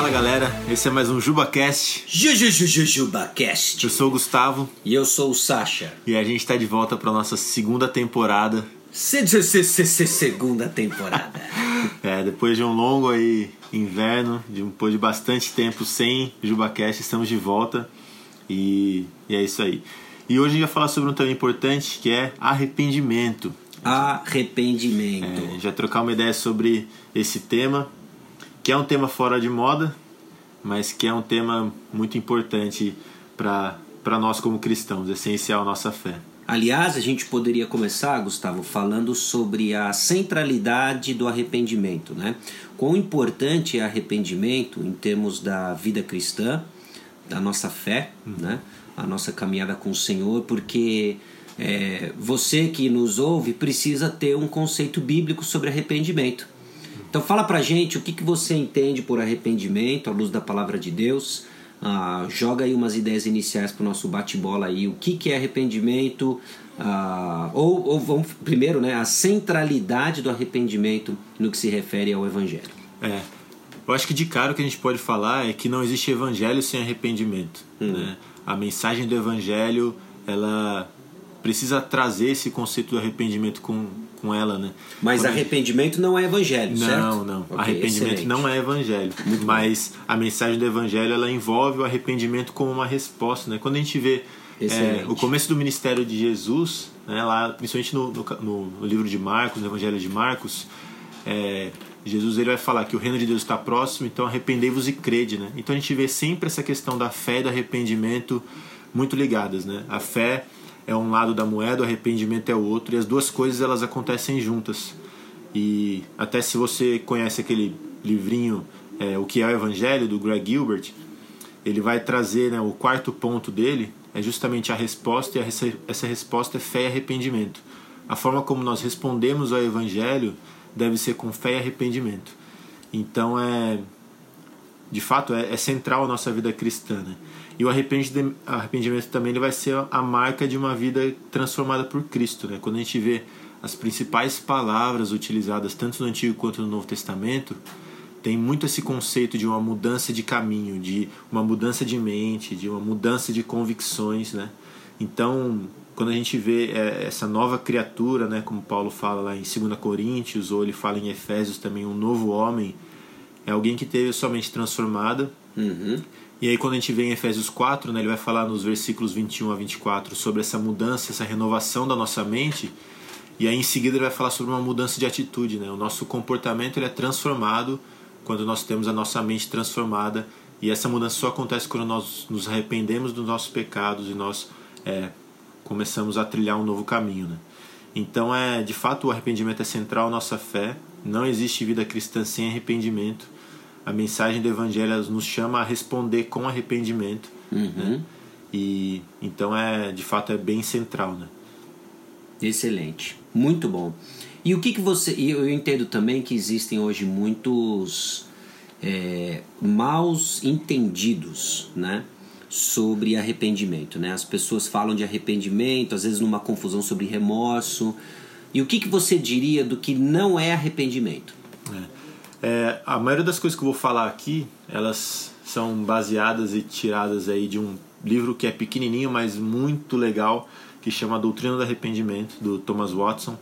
Fala galera, esse é mais um JubaCast. JujujujujubaCast. Eu sou o Gustavo E eu sou o Sasha. e a gente está de volta para nossa segunda temporada. Se- se- se- se- se- Segunda temporada. É, depois de um longo aí inverno, de- depois de bastante tempo sem JubaCast, estamos de volta e, e é isso aí. E hoje a gente vai falar sobre um tema importante que é arrependimento. Arrependimento. É, a gente vai trocar uma ideia sobre esse tema, que é um tema fora de moda, mas que é um tema muito importante para nós como cristãos, essencial à nossa fé. Aliás, a gente poderia começar, Gustavo, falando sobre a centralidade do arrependimento, né? Quão importante é arrependimento em termos da vida cristã, da nossa fé, né? A nossa caminhada com o Senhor, porque é, você que nos ouve precisa ter um conceito bíblico sobre arrependimento. Então fala pra gente o que, que você entende por arrependimento à luz da palavra de Deus. Ah, joga aí umas ideias iniciais pro nosso bate-bola aí. O que, que é arrependimento? Ah, ou, ou vamos primeiro, né? A centralidade do arrependimento no que se refere ao Evangelho. É. Eu acho que de cara o que a gente pode falar é que não existe evangelho sem arrependimento. Né? A mensagem do evangelho, ela precisa trazer esse conceito do arrependimento com, com ela, né? Mas Quando gente- arrependimento não é evangelho, certo? Não, não. Ok, arrependimento excelente. não é evangelho. Mas a mensagem do evangelho ela envolve o arrependimento como uma resposta. Né? Quando a gente vê é, o começo do ministério de Jesus, né, lá, principalmente no, no, no- no livro de Marcos, no Evangelho de Marcos, é, Jesus ele vai falar que o reino de Deus está próximo, então arrependei-vos e crede. Né? Então a gente vê sempre essa questão da fé e do arrependimento muito ligadas. Né? A fé é um lado da moeda, o arrependimento é o outro, e as duas coisas elas acontecem juntas. E até se você conhece aquele livrinho é, O que é o Evangelho, do Greg Gilbert, ele vai trazer né, o quarto ponto dele é justamente a resposta, e essa resposta é fé e arrependimento. A forma como nós respondemos ao Evangelho deve ser com fé e arrependimento. Então é de fato é, é central a nossa vida cristã. Né? E o arrependimento, também ele vai ser a marca de uma vida transformada por Cristo. Né? Quando a gente vê as principais palavras utilizadas tanto no Antigo quanto no Novo Testamento, tem muito esse conceito de uma mudança de caminho, de uma mudança de mente, de uma mudança de convicções. Né? Então, quando a gente vê é, essa nova criatura, né, como Paulo fala lá em 2 Coríntios, ou ele fala em Efésios também, um novo homem, é alguém que teve a sua mente transformada. Uhum. E aí quando a gente vê em Efésios 4, né, ele vai falar nos versículos 21 a 24 sobre essa mudança, essa renovação da nossa mente. E aí em seguida ele vai falar sobre uma mudança de atitude, né? O nosso comportamento ele é transformado quando nós temos a nossa mente transformada e essa mudança só acontece quando nós nos arrependemos dos nossos pecados e nós é, começamos a trilhar um novo caminho, né? Então é de fato o arrependimento é central à nossa fé. Não existe vida cristã sem arrependimento. A mensagem do evangelho nos chama a responder com arrependimento, né? E então é de fato é bem central, né? Excelente, muito bom. E o que, que você. Eu entendo também que existem hoje muitos é, maus entendidos, né? Sobre arrependimento, né? As pessoas falam de arrependimento, às vezes numa confusão sobre remorso. E o que, que você diria do que não é arrependimento? É, a maioria das coisas que eu vou falar aqui, elas são baseadas e tiradas aí de um livro que é pequenininho, mas muito legal, que chama A Doutrina do Arrependimento, do Thomas Watson.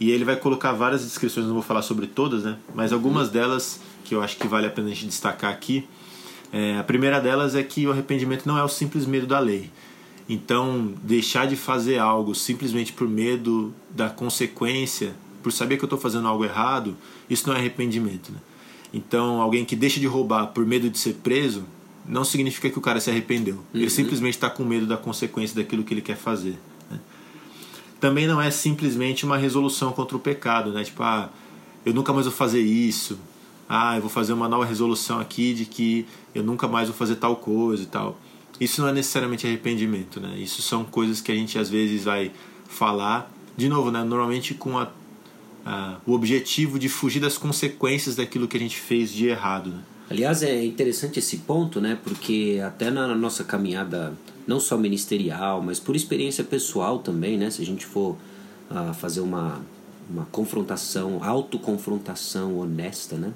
E ele vai colocar várias descrições, não vou falar sobre todas, né? Mas algumas delas que eu acho que vale a pena a gente destacar aqui. É, a primeira delas é que o arrependimento não é o simples medo da lei. Então, deixar de fazer algo simplesmente por medo da consequência, por saber que eu estou fazendo algo errado, isso não é arrependimento. Né? Então, alguém que deixa de roubar por medo de ser preso, não significa que o cara se arrependeu. Ele simplesmente está com medo da consequência daquilo que ele quer fazer. né? Também não é simplesmente uma resolução contra o pecado, né? Tipo, ah, eu nunca mais vou fazer isso. Ah, eu vou fazer uma nova resolução aqui de que eu nunca mais vou fazer tal coisa e tal. Isso não é necessariamente arrependimento, né? Isso são coisas que a gente às vezes vai falar, de novo, né? Normalmente com a, a, o objetivo de fugir das consequências daquilo que a gente fez de errado, né? Aliás, é interessante esse ponto, né? Porque até na nossa caminhada, não só ministerial, mas por experiência pessoal também, né? Se a gente for ah, fazer uma, uma confrontação, autoconfrontação honesta, né?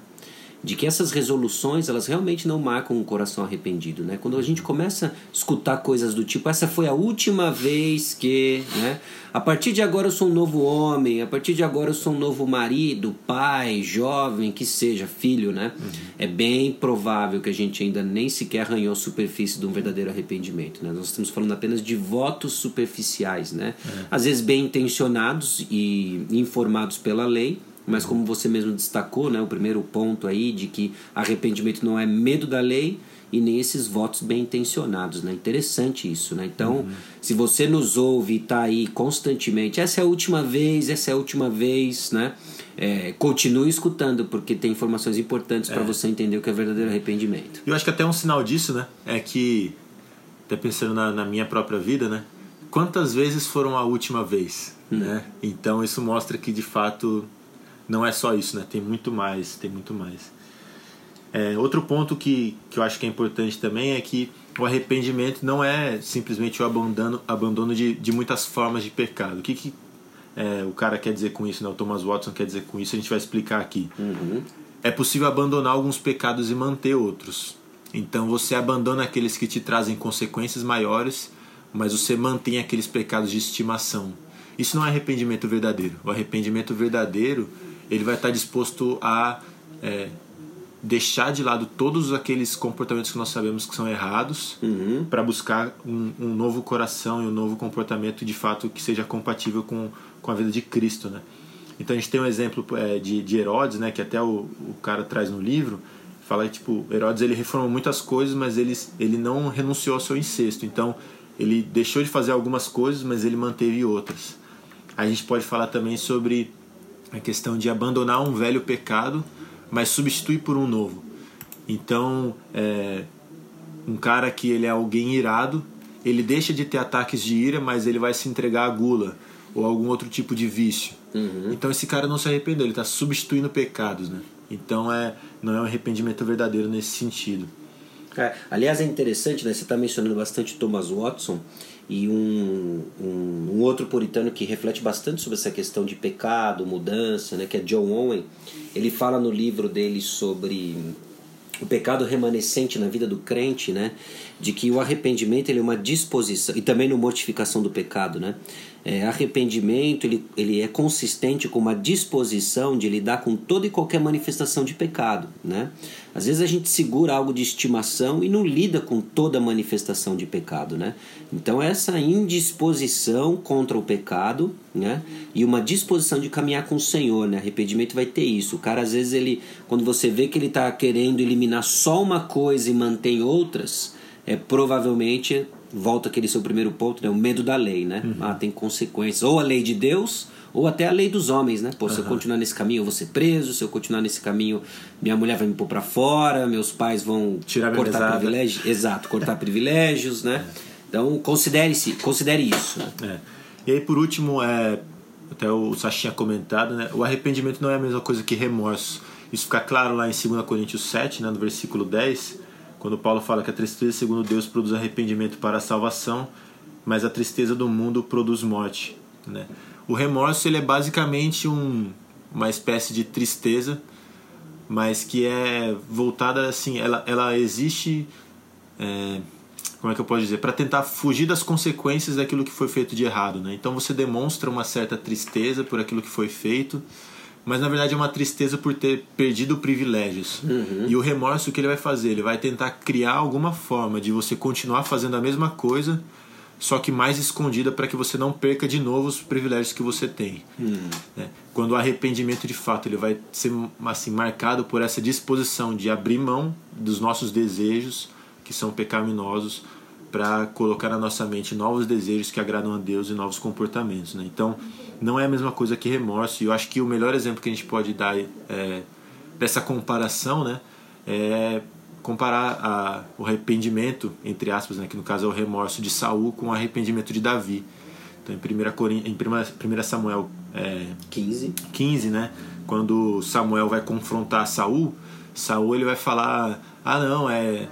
De que essas resoluções elas realmente não marcam um coração arrependido, né? Quando a gente começa a escutar coisas do tipo essa foi a última vez que, né? A partir de agora eu sou um novo homem, a partir de agora eu sou um novo marido, pai, jovem, que seja, filho, né? Uhum. É bem provável que a gente ainda nem sequer arranhou a superfície de um verdadeiro arrependimento, né? Nós estamos falando apenas de votos superficiais, né? É. Às vezes bem intencionados e informados pela lei, mas como você mesmo destacou, né, o primeiro ponto aí de que arrependimento não é medo da lei e nem esses votos bem intencionados, né? Interessante isso, né? Então, uhum. se você nos ouve e está aí constantemente, essa é a última vez, essa é a última vez, né? É, continue escutando, porque tem informações importantes é. para você entender o que é verdadeiro arrependimento. Eu acho que até um sinal disso, né? É que, até pensando na, na minha própria vida, né? Quantas vezes foram a última vez, hum. né? Então, isso mostra que, de fato, não é só isso, né? Tem muito mais, tem muito mais. É, outro ponto que, que eu acho que é importante também é que o arrependimento não é simplesmente o abandono, abandono de, de muitas formas de pecado. O que, que é, o cara quer dizer com isso, né? o Thomas Watson quer dizer com isso, a gente vai explicar aqui. Uhum. É possível abandonar alguns pecados e manter outros. Então você abandona aqueles que te trazem consequências maiores, mas você mantém aqueles pecados de estimação. Isso não é arrependimento verdadeiro. O arrependimento verdadeiro ele vai estar disposto a é, deixar de lado todos aqueles comportamentos que nós sabemos que são errados uhum. para buscar um, um, novo coração e um novo comportamento de fato que seja compatível com, com a vida de Cristo, né? Então a gente tem um exemplo é, de, de Herodes, né, que até o, o cara traz no livro, fala que tipo Herodes ele reformou muitas coisas, mas ele, ele não renunciou ao seu incesto. Então ele deixou de fazer algumas coisas, mas ele manteve outras. A gente pode falar também sobre a questão de abandonar um velho pecado, mas substituir por um novo. Então, é, um cara que ele é alguém irado, ele deixa de ter ataques de ira, mas ele vai se entregar à gula ou algum outro tipo de vício. Uhum. Então esse cara não se arrependeu, ele está substituindo pecados, né? Então é, não é um arrependimento verdadeiro nesse sentido. É, aliás, é interessante, né? Você está mencionando bastante Thomas Watson e um, um, um, outro puritano que reflete bastante sobre essa questão de pecado, mudança, né, que é John Owen. Ele fala no livro dele sobre o pecado remanescente na vida do crente, né, de que o arrependimento ele é uma disposição e também no mortificação do pecado, né, é, arrependimento ele, ele é consistente com uma disposição de lidar com toda e qualquer manifestação de pecado. Né? Às vezes a gente segura algo de estimação e não lida com toda manifestação de pecado. Né? Então, essa indisposição contra o pecado né? e uma disposição de caminhar com o Senhor. Né? Arrependimento vai ter isso. O cara, às vezes, ele, quando você vê que ele está querendo eliminar só uma coisa e mantém outras, é provavelmente volta aquele seu primeiro ponto, né? O medo da lei, né? Uhum. Ah, tem consequências. Ou a lei de Deus, ou até a lei dos homens, né? Pô, se eu continuar nesse caminho, eu vou ser preso. Se eu continuar nesse caminho, minha mulher vai me pôr pra fora, meus pais vão Tirar cortar privilégios. Exato, cortar privilégios, né? Então, considere-se, considere isso. Né? É. E aí, por último, é, até o Sachi tinha comentado, né? O arrependimento não é a mesma coisa que remorso. Isso fica claro lá em 2 Coríntios 7, né, no versículo 10 quando Paulo fala que a tristeza, segundo Deus, produz arrependimento para a salvação, mas a tristeza do mundo produz morte. Né? O remorso ele é basicamente um, uma espécie de tristeza, mas que é voltada assim, ela, ela existe, é, como é que eu posso dizer, para tentar fugir das consequências daquilo que foi feito de errado. Né? Então você demonstra uma certa tristeza por aquilo que foi feito, mas na verdade é uma tristeza por ter perdido privilégios. Uhum. E o remorso o que ele vai fazer? Ele vai tentar criar alguma forma de você continuar fazendo a mesma coisa, só que mais escondida para que você não perca de novo os privilégios que você tem. Uhum. Né? Quando o arrependimento de fato ele vai ser assim marcado por essa disposição de abrir mão dos nossos desejos que são pecaminosos para colocar na nossa mente novos desejos que agradam a Deus e novos comportamentos. Né? Então não é a mesma coisa que remorso. E eu acho que o melhor exemplo que a gente pode dar é, dessa comparação, né, é comparar a, o arrependimento, entre aspas, né, que no caso é o remorso de Saul, com o arrependimento de Davi. Então, em 1, Corin... em 1 Samuel é, 15. 15, né, quando Samuel vai confrontar Saul, Saul ele vai falar: Ah, não, é,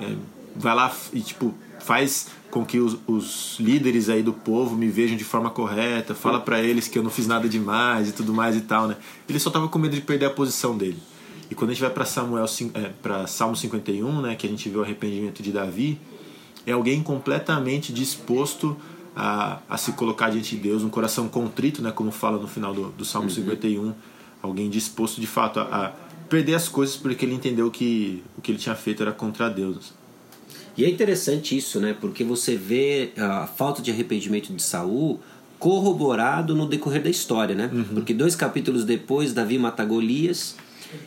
é vai lá e tipo faz com que os, os, líderes aí do povo me vejam de forma correta, fala para eles que eu não fiz nada demais e tudo mais e tal, né? Ele só tava com medo de perder a posição dele. E quando a gente vai para Samuel é, para Salmo 51, né, que a gente vê o arrependimento de Davi, é alguém completamente disposto a, a se colocar diante de Deus, um coração contrito, né, como fala no final do, do Salmo uhum. 51, alguém disposto de fato a, a, perder as coisas porque ele entendeu que o que ele tinha feito era contra Deus. E é interessante isso, né? Porque você vê a falta de arrependimento de Saul corroborado no decorrer da história, né? Uhum. Porque dois capítulos depois, Davi mata Golias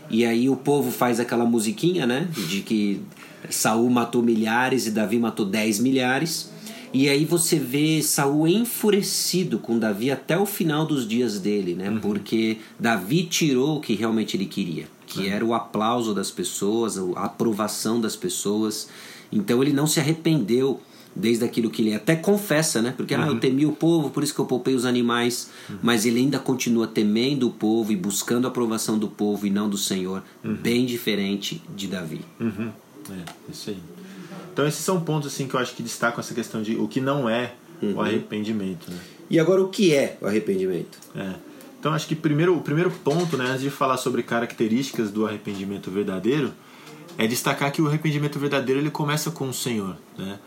e aí o povo faz aquela musiquinha, né? De que Saul matou milhares e Davi matou dez milhares. E aí você vê Saul enfurecido com Davi até o final dos dias dele, né? Uhum. Porque Davi tirou o que realmente ele queria, que uhum. era o aplauso das pessoas, a aprovação das pessoas. Então ele não se arrependeu desde aquilo que ele até confessa, né? Porque uhum. ah, eu uhum. temi o povo, por isso que eu poupei os animais, uhum. mas ele ainda continua temendo o povo e buscando a aprovação do povo e não do Senhor, uhum. bem diferente de Davi. Uhum. É, isso aí. Então esses são pontos assim que eu acho que destacam essa questão de o que não é o uhum. arrependimento. Né? E agora o que é o arrependimento? É. Então acho que primeiro, o primeiro ponto, né, antes de falar sobre características do arrependimento verdadeiro, é destacar que o arrependimento verdadeiro ele começa com o Senhor, né?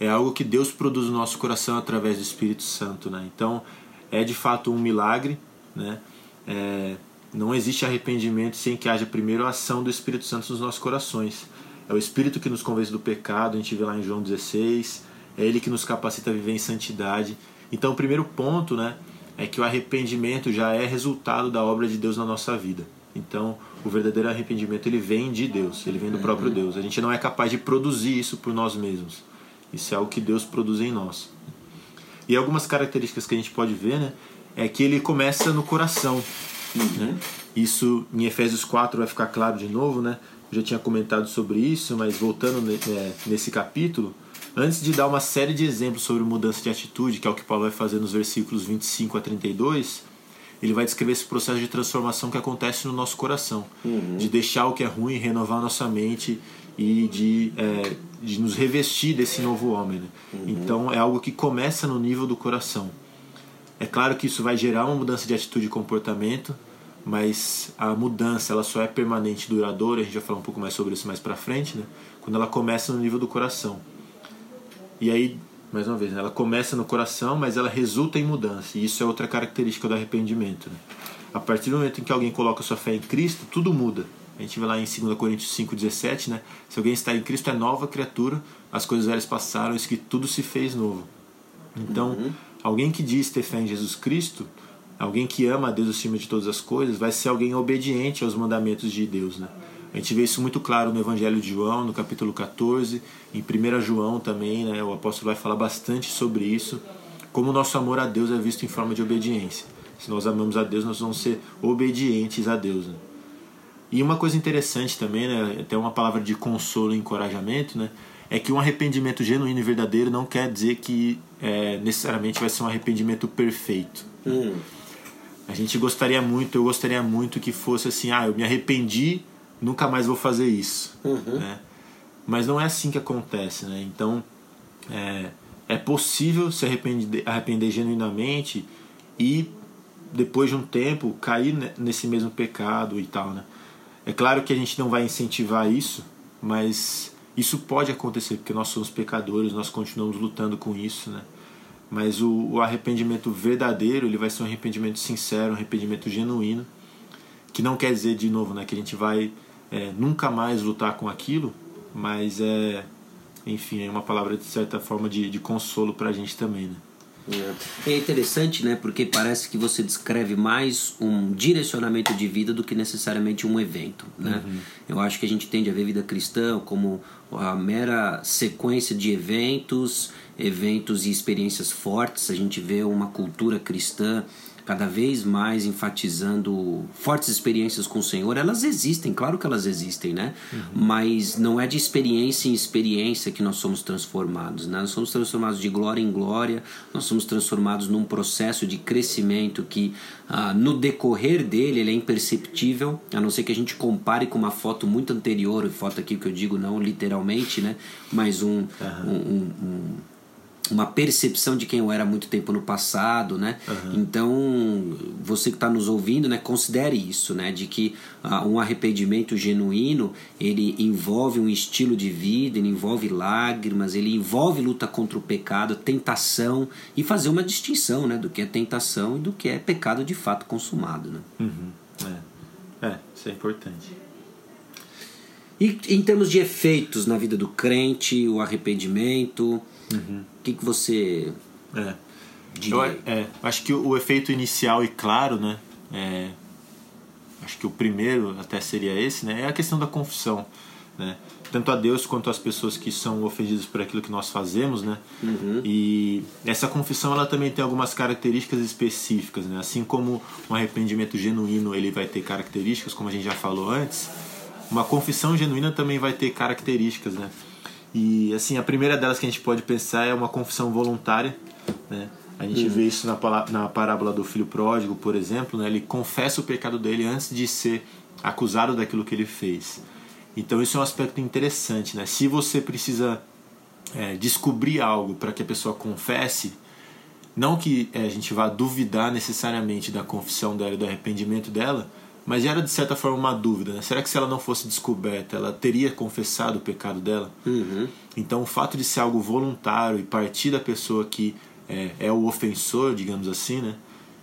É algo que Deus produz no nosso coração através do Espírito Santo, né? Então é de fato um milagre, né? É, não existe arrependimento sem que haja primeiro a ação do Espírito Santo nos nossos corações. É o Espírito que nos convence do pecado, a gente vê lá em João 16. É Ele que nos capacita a viver em santidade. Então, o primeiro ponto né, é que o arrependimento já é resultado da obra de Deus na nossa vida. Então, o verdadeiro arrependimento ele vem de Deus, ele vem do próprio uhum. Deus. A gente não é capaz de produzir isso por nós mesmos. Isso é algo que Deus produz em nós. E algumas características que a gente pode ver, né, é que ele começa no coração. Uhum. Né? Isso em Efésios 4 vai ficar claro de novo, né? Eu já tinha comentado sobre isso, mas voltando é, nesse capítulo, antes de dar uma série de exemplos sobre mudança de atitude, que é o que Paulo vai fazer nos versículos 25 a 32, ele vai descrever esse processo de transformação que acontece no nosso coração, uhum. de deixar o que é ruim, renovar nossa mente e de, é, de nos revestir desse novo homem. Né? Uhum. Então é algo que começa no nível do coração. É claro que isso vai gerar uma mudança de atitude e comportamento, mas a mudança ela só é permanente, duradoura. A gente vai falar um pouco mais sobre isso mais para frente, né? Quando ela começa no nível do coração. E aí, mais uma vez, né? ela começa no coração, mas ela resulta em mudança. E isso é outra característica do arrependimento. Né? A partir do momento em que alguém coloca sua fé em Cristo, tudo muda. A gente vê lá em 2 Coríntios 5,17, né? Se alguém está em Cristo é nova criatura, as coisas velhas passaram, isso que tudo se fez novo. Então, uhum. alguém que diz ter fé em Jesus Cristo, alguém que ama a Deus acima de todas as coisas, vai ser alguém obediente aos mandamentos de Deus, né? A gente vê isso muito claro no Evangelho de João, no capítulo 14, em 1 João também, né? O apóstolo vai falar bastante sobre isso, como o nosso amor a Deus é visto em forma de obediência. Se nós amamos a Deus, nós vamos ser obedientes a Deus. Né? E uma coisa interessante também, né? Até uma palavra de consolo e encorajamento, né? É que um arrependimento genuíno e verdadeiro não quer dizer que é, necessariamente vai ser um arrependimento perfeito. Hum. A gente gostaria muito, eu gostaria muito que fosse assim, ah, eu me arrependi, nunca mais vou fazer isso. Uhum. Né? Mas não é assim que acontece, né? Então, é, é possível se arrepender, arrepender genuinamente e depois de um tempo cair nesse mesmo pecado e tal, né? É claro que a gente não vai incentivar isso, mas isso pode acontecer porque nós somos pecadores, nós continuamos lutando com isso, né? Mas o, o arrependimento verdadeiro, ele vai ser um arrependimento sincero, um arrependimento genuíno, que não quer dizer, de novo, né, que a gente vai é, nunca mais lutar com aquilo, mas é, enfim, é uma palavra de certa forma de, de consolo para a gente também, né? É. é interessante, né? Porque parece que você descreve mais um direcionamento de vida do que necessariamente um evento, né? Uhum. Eu acho que a gente tende a ver vida cristã como a mera sequência de eventos, eventos e experiências fortes. A gente vê uma cultura cristã cada vez mais enfatizando fortes experiências com o Senhor, elas existem, claro que elas existem, né? Uhum. Mas não é de experiência em experiência que nós somos transformados, né? Nós somos transformados de glória em glória, nós somos transformados num processo de crescimento que ah, no decorrer dele ele é imperceptível, a não ser que a gente compare com uma foto muito anterior, foto aqui que eu digo não literalmente, né? Mas um, uhum. um, um, um uma percepção de quem eu era há muito tempo no passado, né? Uhum. Então, você que está nos ouvindo, né, considere isso, né? De que uh, um arrependimento genuíno, ele envolve um estilo de vida, ele envolve lágrimas, ele envolve luta contra o pecado, tentação e fazer uma distinção, né? Do que é tentação e do que é pecado de fato consumado, né? Uhum. É. é, isso é importante. E em termos de efeitos na vida do crente, o arrependimento, uhum. o que, que você é. diria? Eu, é, acho que o, o, efeito inicial e claro, né? É, acho que o primeiro até seria esse, né? É a questão da confissão, né? Tanto a Deus quanto às pessoas que são ofendidas por aquilo que nós fazemos, né? Uhum. E essa confissão ela também tem algumas características específicas, né? Assim como um arrependimento genuíno ele vai ter características, como a gente já falou antes uma confissão genuína também vai ter características, né? E assim, a primeira delas que a gente pode pensar é uma confissão voluntária, né? A gente uhum. vê isso na, na parábola do filho pródigo, por exemplo, né? Ele confessa o pecado dele antes de ser acusado daquilo que ele fez. Então isso é um aspecto interessante, né? Se você precisa é, descobrir algo para que a pessoa confesse, não que é, a gente vá duvidar necessariamente da confissão dela e do arrependimento dela, mas era de certa forma uma dúvida, né? Será que se ela não fosse descoberta, ela teria confessado o pecado dela? Uhum. Então o fato de ser algo voluntário e partir da pessoa que é, é, o ofensor, digamos assim, né?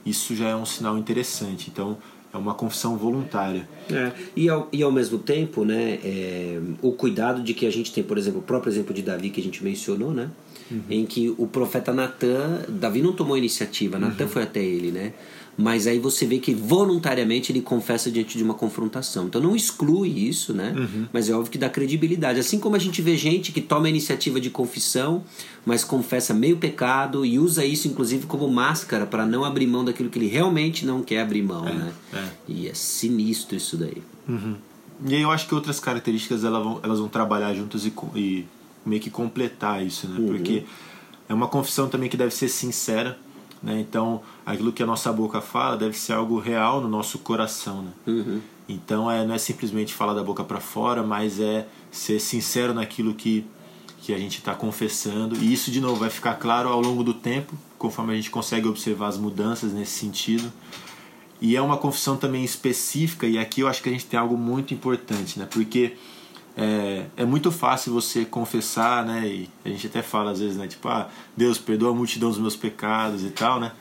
Isso já é um sinal interessante. Então é uma confissão voluntária. É. E, ao, e ao mesmo tempo, né, é, o cuidado de que a gente tem, por exemplo, o próprio exemplo de Davi que a gente mencionou, né? Uhum. Em que o profeta Natan, Davi não tomou iniciativa, Natan uhum. foi até ele, né? Mas aí você vê que voluntariamente ele confessa diante de uma confrontação. Então não exclui isso, né? Uhum. Mas é óbvio que dá credibilidade. Assim como a gente vê gente que toma a iniciativa de confissão, mas confessa meio pecado e usa isso inclusive como máscara para não abrir mão daquilo que ele realmente não quer abrir mão, é, né? É. E é sinistro isso daí. Uhum. E aí eu acho que outras características elas vão, elas vão trabalhar juntas e, e meio que completar isso, né? Uhum. Porque é uma confissão também que deve ser sincera né? Então, aquilo que a nossa boca fala deve ser algo real no nosso coração. Né? Uhum. Então, é, não é simplesmente falar da boca para fora, mas é ser sincero naquilo que, que a gente está confessando. E isso, de novo, vai ficar claro ao longo do tempo, conforme a gente consegue observar as mudanças nesse sentido. E é uma confissão também específica, e aqui eu acho que a gente tem algo muito importante, né? porque é, é muito fácil você confessar, né? E a gente até fala às vezes, né? Tipo, ah, Deus perdoa a multidão dos meus pecados e tal, né?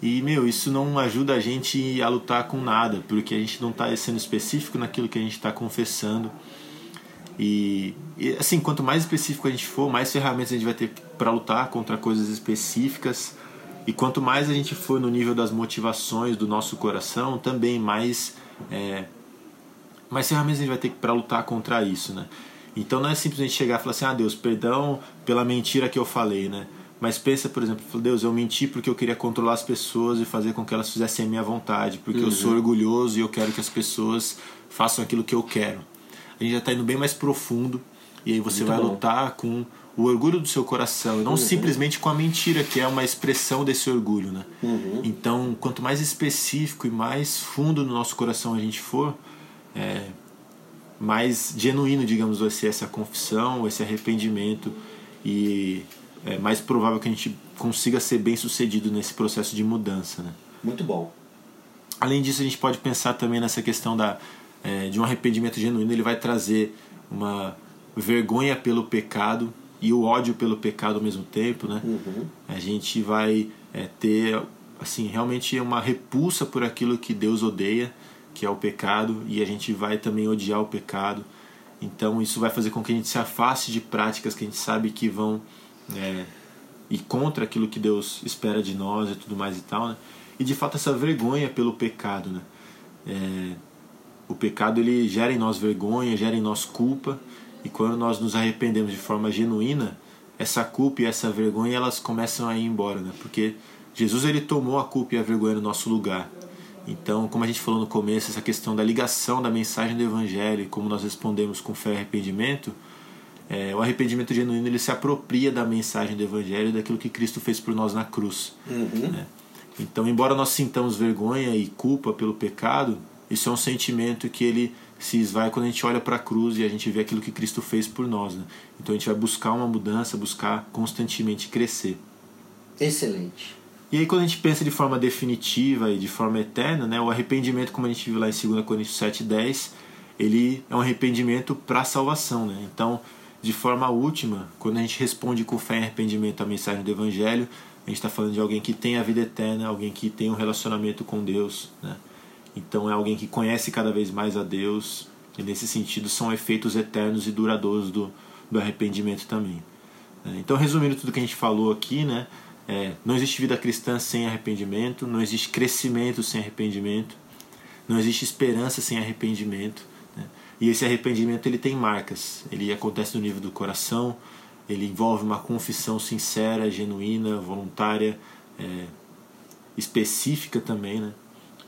E, meu, isso não ajuda a gente a lutar com nada, porque a gente não está sendo específico naquilo que a gente está confessando. E, e, assim, quanto mais específico a gente for, mais ferramentas a gente vai ter para lutar contra coisas específicas. E quanto mais a gente for no nível das motivações do nosso coração, também mais é, mais ferramentas a gente vai ter para lutar contra isso, né? Então não é simplesmente chegar e falar assim, ah Deus, perdão pela mentira que eu falei, né? Mas pensa, por exemplo, Deus, eu menti porque eu queria controlar as pessoas e fazer com que elas fizessem a minha vontade, porque uhum. eu sou uhum. orgulhoso e eu quero que as pessoas façam aquilo que eu quero. A gente já está indo bem mais profundo e aí você Muito vai bom. lutar com o orgulho do seu coração, e não uhum. simplesmente com a mentira, que é uma expressão desse orgulho, né? Uhum. Então, quanto mais específico e mais fundo no nosso coração a gente for, é, mais genuíno, digamos, ser essa confissão, esse arrependimento e é mais provável que a gente consiga ser bem sucedido nesse processo de mudança. Né? Muito bom. Além disso, a gente pode pensar também nessa questão da, é, de um arrependimento genuíno, ele vai trazer uma vergonha pelo pecado e o ódio pelo pecado ao mesmo tempo, né? Uhum. A gente vai é, ter assim realmente uma repulsa por aquilo que Deus odeia que é o pecado, e a gente vai também odiar o pecado. Então isso vai fazer com que a gente se afaste de práticas que a gente sabe que vão é, ir contra aquilo que Deus espera de nós e tudo mais e tal, né? E de fato essa vergonha pelo pecado, né? É, o pecado ele gera em nós vergonha, gera em nós culpa, e quando nós nos arrependemos de forma genuína, essa culpa e essa vergonha elas começam a ir embora, né? Porque Jesus ele tomou a culpa e a vergonha no nosso lugar. Então, como a gente falou no começo, essa questão da ligação da mensagem do Evangelho, como nós respondemos com fé e arrependimento, é, o arrependimento genuíno ele se apropria da mensagem do Evangelho, daquilo que Cristo fez por nós na cruz. Uhum. Né? Então, embora nós sintamos vergonha e culpa pelo pecado, isso é um sentimento que ele se esvai quando a gente olha para a cruz e a gente vê aquilo que Cristo fez por nós. Né? Então a gente vai buscar uma mudança, buscar constantemente crescer. Excelente. E aí quando a gente pensa de forma definitiva e de forma eterna, né, o arrependimento, como a gente viu lá em 2 Coríntios 7,10, ele é um arrependimento para salvação. Né? Então, de forma última, quando a gente responde com fé e arrependimento à mensagem do Evangelho, a gente está falando de alguém que tem a vida eterna, alguém que tem um relacionamento com Deus. Né? Então é alguém que conhece cada vez mais a Deus, e nesse sentido são efeitos eternos e duradouros do, do arrependimento também. Né? Então, resumindo tudo que a gente falou aqui, né? É, não existe vida cristã sem arrependimento, não existe crescimento sem arrependimento, não existe esperança sem arrependimento. Né? E esse arrependimento ele tem marcas, ele acontece no nível do coração, ele envolve uma confissão sincera, genuína, voluntária, é, específica também, né?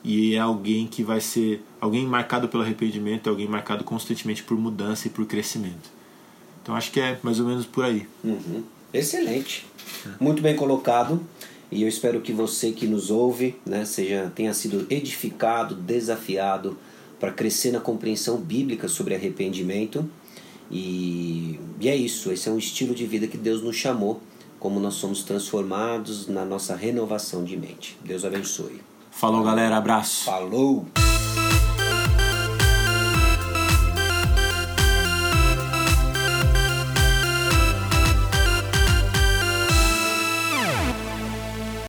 E é alguém que vai ser alguém marcado pelo arrependimento, é alguém marcado constantemente por mudança e por crescimento. Então acho que é mais ou menos por aí. Uhum. Excelente. Muito bem colocado. E eu espero que você que nos ouve né, seja, tenha sido edificado, desafiado para crescer na compreensão bíblica sobre arrependimento. E, e é isso, esse é um estilo de vida que Deus nos chamou, como nós somos transformados na nossa renovação de mente. Deus abençoe. Falou, galera. Abraço. Falou!